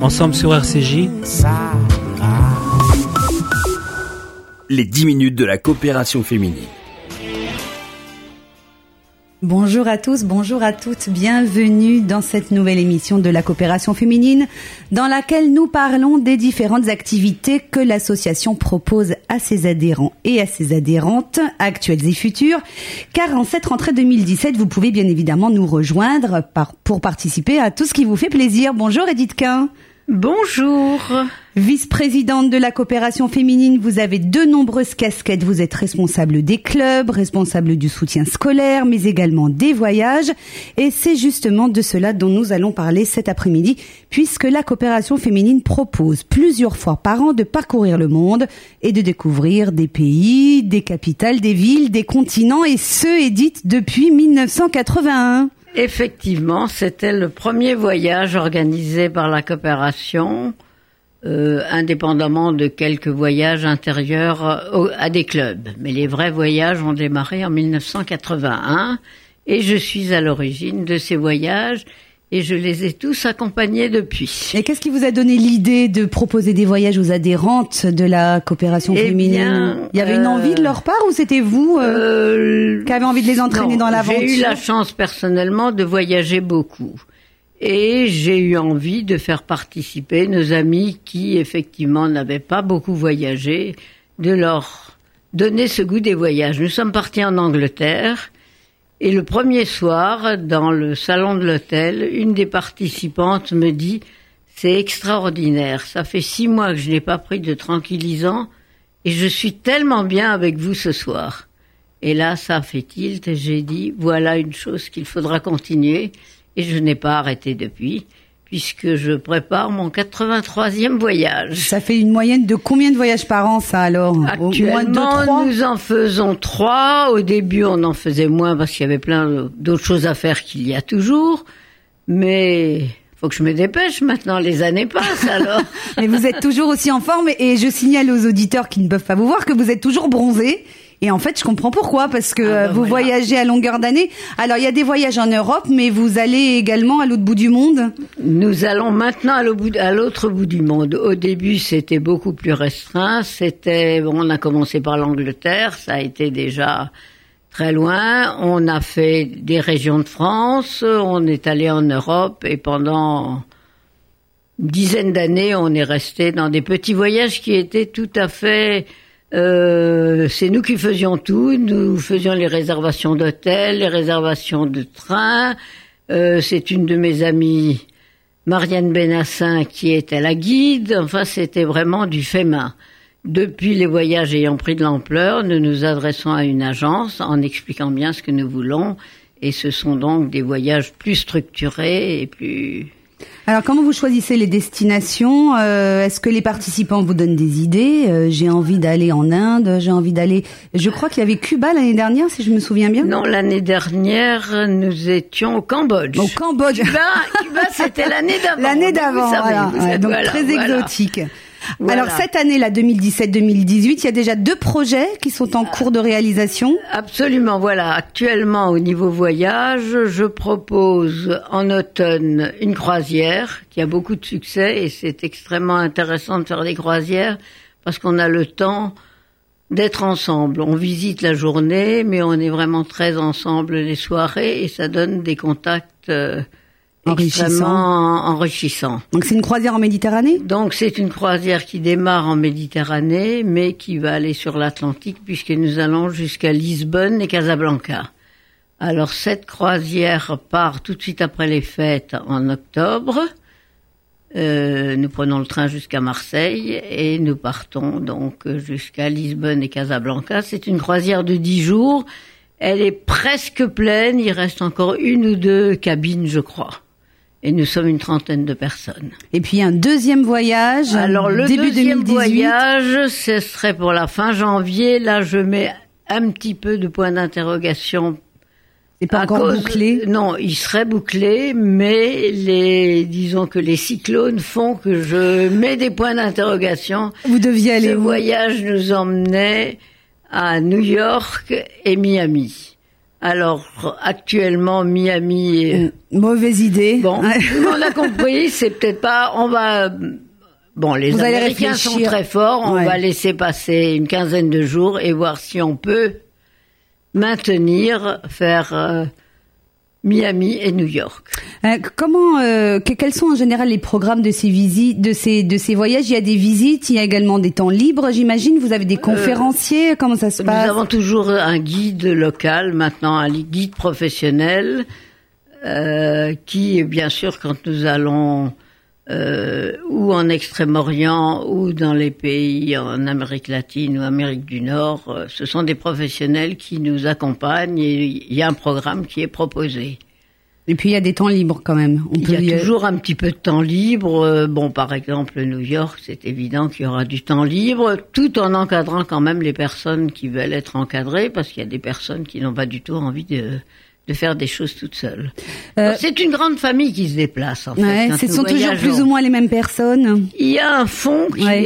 Ensemble sur RCJ. Les 10 minutes de la coopération féminine. Bonjour à tous, bonjour à toutes, bienvenue dans cette nouvelle émission de la coopération féminine dans laquelle nous parlons des différentes activités que l'association propose à ses adhérents et à ses adhérentes actuelles et futures car en cette rentrée 2017 vous pouvez bien évidemment nous rejoindre pour participer à tout ce qui vous fait plaisir. Bonjour Edith Quin. Bonjour. Vice-présidente de la coopération féminine, vous avez de nombreuses casquettes. Vous êtes responsable des clubs, responsable du soutien scolaire, mais également des voyages. Et c'est justement de cela dont nous allons parler cet après-midi, puisque la coopération féminine propose plusieurs fois par an de parcourir le monde et de découvrir des pays, des capitales, des villes, des continents, et ce, Edith, depuis 1981. Effectivement, c'était le premier voyage organisé par la coopération, euh, indépendamment de quelques voyages intérieurs euh, à des clubs. Mais les vrais voyages ont démarré en 1981 et je suis à l'origine de ces voyages et je les ai tous accompagnés depuis. Et qu'est-ce qui vous a donné l'idée de proposer des voyages aux adhérentes de la coopération eh féminine Il y avait une euh, envie de leur part ou c'était vous euh, euh, qui avez envie de les entraîner dans l'aventure J'ai eu la chance personnellement de voyager beaucoup. Et j'ai eu envie de faire participer nos amis qui effectivement n'avaient pas beaucoup voyagé, de leur donner ce goût des voyages. Nous sommes partis en Angleterre et le premier soir, dans le salon de l'hôtel, une des participantes me dit C'est extraordinaire, ça fait six mois que je n'ai pas pris de tranquillisant et je suis tellement bien avec vous ce soir. Et là, ça fait tilt et j'ai dit Voilà une chose qu'il faudra continuer et je n'ai pas arrêté depuis puisque je prépare mon 83e voyage. Ça fait une moyenne de combien de voyages par an, ça alors Actuellement, nous en faisons trois. Au début, on en faisait moins parce qu'il y avait plein d'autres choses à faire qu'il y a toujours. Mais faut que je me dépêche maintenant, les années passent alors. Mais vous êtes toujours aussi en forme et je signale aux auditeurs qui ne peuvent pas vous voir que vous êtes toujours bronzé et en fait, je comprends pourquoi, parce que ah bah vous voyagez à longueur d'année. Alors, il y a des voyages en Europe, mais vous allez également à l'autre bout du monde? Nous allons maintenant à l'autre bout du monde. Au début, c'était beaucoup plus restreint. C'était, on a commencé par l'Angleterre, ça a été déjà très loin. On a fait des régions de France, on est allé en Europe, et pendant une dizaine d'années, on est resté dans des petits voyages qui étaient tout à fait euh, c'est nous qui faisions tout. Nous faisions les réservations d'hôtel, les réservations de train. Euh, c'est une de mes amies, Marianne Benassin, qui était la guide. Enfin, c'était vraiment du fait main. Depuis les voyages ayant pris de l'ampleur, nous nous adressons à une agence en expliquant bien ce que nous voulons. Et ce sont donc des voyages plus structurés et plus alors, comment vous choisissez les destinations euh, Est-ce que les participants vous donnent des idées euh, J'ai envie d'aller en Inde, j'ai envie d'aller. Je crois qu'il y avait Cuba l'année dernière, si je me souviens bien. Non, l'année dernière, nous étions au Cambodge. Au Cambodge. Cuba, Cuba c'était l'année d'avant. L'année d'avant, voilà. donc très exotique. Alors cette année, la 2017-2018, il y a déjà deux projets qui sont en cours de réalisation. Absolument, voilà. Actuellement, au niveau voyage, je propose en automne une croisière qui a beaucoup de succès et c'est extrêmement intéressant de faire des croisières parce qu'on a le temps d'être ensemble. On visite la journée, mais on est vraiment très ensemble les soirées et ça donne des contacts euh, extrêmement enrichissant. Donc c'est une croisière en Méditerranée? Donc c'est une croisière qui démarre en Méditerranée, mais qui va aller sur l'Atlantique puisque nous allons jusqu'à Lisbonne et Casablanca. Alors cette croisière part tout de suite après les fêtes en octobre. Euh, nous prenons le train jusqu'à Marseille et nous partons donc jusqu'à Lisbonne et Casablanca. C'est une croisière de dix jours. Elle est presque pleine. Il reste encore une ou deux cabines, je crois. Et nous sommes une trentaine de personnes. Et puis un deuxième voyage. Alors le début deuxième voyage, ce serait pour la fin janvier. Là, je mets un petit peu de point d'interrogation. C'est pas encore bouclé? Non, il serait bouclé, mais les, disons que les cyclones font que je mets des points d'interrogation. Vous deviez aller. Ce voyage nous emmenait à New York et Miami. Alors actuellement Miami. Est... Mauvaise idée. Bon, on a compris. C'est peut-être pas. On va. Bon, les Vous Américains sont très forts. On va laisser passer une quinzaine de jours et voir si on peut maintenir, faire euh, Miami et New York. Euh, comment, euh, que- quels sont en général les programmes de ces visites, de ces de ces voyages? Il y a des visites, il y a également des temps libres, j'imagine? Vous avez des conférenciers, comment ça se Nous passe? avons toujours un guide local, maintenant un guide professionnel, euh, qui, bien sûr, quand nous allons euh, ou en Extrême-Orient ou dans les pays en Amérique latine ou Amérique du Nord, euh, ce sont des professionnels qui nous accompagnent et il y a un programme qui est proposé. Et puis il y a des temps libres quand même. On Il y peut a toujours un petit peu de temps libre. Euh, Bon, par exemple, New York, c'est évident qu'il y aura du temps libre, tout en encadrant quand même les personnes qui veulent être encadrées, parce qu'il y a des personnes qui n'ont pas du tout envie de, de faire des choses toutes seules. Euh, c'est une grande famille qui se déplace, en fait. Ouais, quand ce sont toujours plus ou moins les mêmes personnes. Il y a un fond qui, Ouais.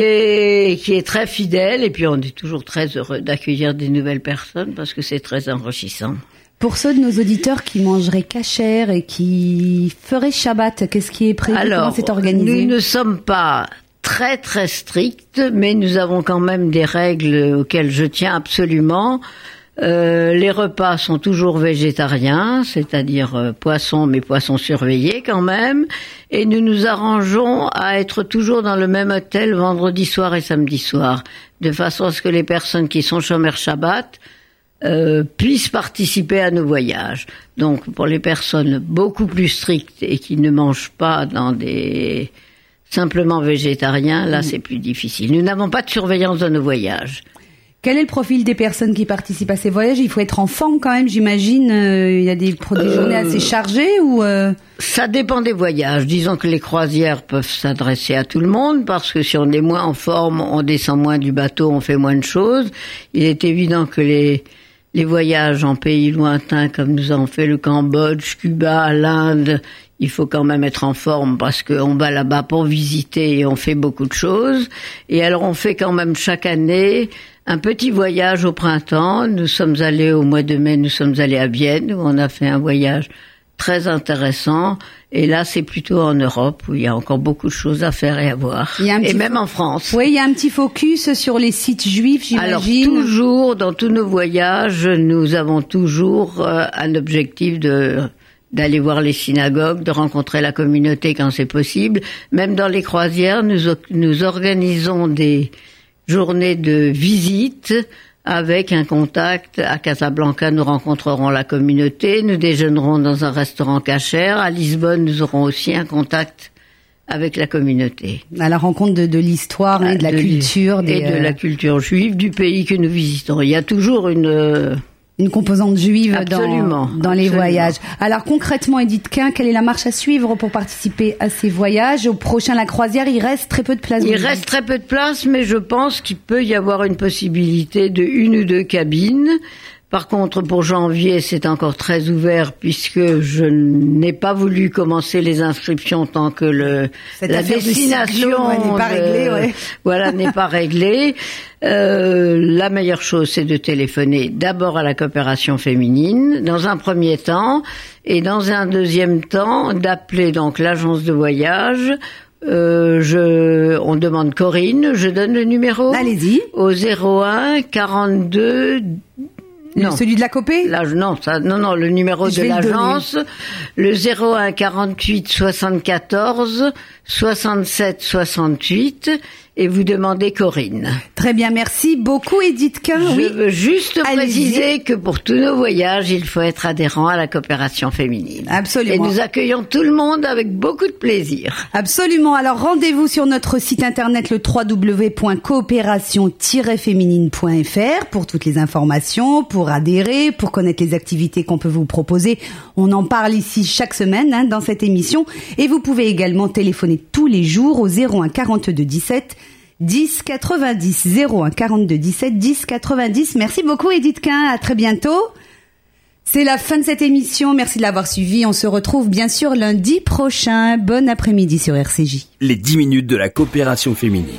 est, qui est très fidèle, et puis on est toujours très heureux d'accueillir des nouvelles personnes, parce que c'est très enrichissant. Pour ceux de nos auditeurs qui mangeraient cachère et qui feraient Shabbat, qu'est-ce qui est prévu? Comment c'est organisé? nous ne sommes pas très très stricts, mais nous avons quand même des règles auxquelles je tiens absolument. Euh, les repas sont toujours végétariens, c'est-à-dire euh, poissons, mais poissons surveillés quand même. Et nous nous arrangeons à être toujours dans le même hôtel vendredi soir et samedi soir, de façon à ce que les personnes qui sont chômeurs Shabbat euh, puissent participer à nos voyages. Donc pour les personnes beaucoup plus strictes et qui ne mangent pas dans des simplement végétariens, là c'est plus difficile. Nous n'avons pas de surveillance de nos voyages. Quel est le profil des personnes qui participent à ces voyages? Il faut être en forme quand même, j'imagine. euh, Il y a des, journées assez chargées ou euh, Ça dépend des voyages. Disons que les croisières peuvent s'adresser à tout le monde parce que si on est moins en forme, on descend moins du bateau, on fait moins de choses. Il est évident que les les voyages en pays lointains comme nous avons fait le Cambodge, Cuba, l'Inde, il faut quand même être en forme parce qu'on va là-bas pour visiter et on fait beaucoup de choses. Et alors on fait quand même chaque année un petit voyage au printemps. Nous sommes allés au mois de mai, nous sommes allés à Vienne où on a fait un voyage très intéressant. Et là, c'est plutôt en Europe où il y a encore beaucoup de choses à faire et à voir. Et même en France. Oui, il y a un petit focus sur les sites juifs, Alors j'imagine. toujours, dans tous nos voyages, nous avons toujours euh, un objectif de d'aller voir les synagogues, de rencontrer la communauté quand c'est possible. Même dans les croisières, nous, nous organisons des journées de visite avec un contact. À Casablanca, nous rencontrerons la communauté, nous déjeunerons dans un restaurant cachère. À Lisbonne, nous aurons aussi un contact avec la communauté. À la rencontre de, de l'histoire et de la Ah, De- culture. Des, et de euh, la culture juive du pays que nous visitons. Il y a toujours une euh, une composante juive dans, Absolument, dans les absolument. voyages. Alors concrètement, Edith Quin, quelle est la marche à suivre pour participer à ces voyages? Au prochain La Croisière, il reste très peu de place. il reste très peu de place, mais je pense qu'il peut y avoir une possibilité de une ou deux cabines. Par contre, pour janvier, c'est encore très ouvert puisque je n'ai pas voulu commencer les inscriptions tant que le Cette la destination n'est pas de- réglée, ouais. voilà n'est pas réglée. Euh, la meilleure chose, c'est de téléphoner d'abord à la coopération féminine dans un premier temps et dans un deuxième temps d'appeler donc l'agence de voyage. Euh, je, on demande Corinne, je donne le numéro Allez-y. au 01 42 non. Celui de la copée? Là, non, ça, non, non, le numéro Je de vais le l'agence, le 01 48 74 67 68, et vous demandez Corinne. Très bien, merci beaucoup Edith Quin. Je oui. veux juste préciser que pour tous nos voyages, il faut être adhérent à la coopération féminine. Absolument. Et nous accueillons tout le monde avec beaucoup de plaisir. Absolument. Alors rendez-vous sur notre site internet le www.coopération-féminine.fr pour toutes les informations, pour adhérer, pour connaître les activités qu'on peut vous proposer. On en parle ici chaque semaine hein, dans cette émission. Et vous pouvez également tous les jours au 01 42 17 10 90 01 42 17 10 90. Merci beaucoup Edith Quin. À très bientôt. C'est la fin de cette émission. Merci de l'avoir suivi. On se retrouve bien sûr lundi prochain. Bon après-midi sur RCJ. Les 10 minutes de la coopération féminine.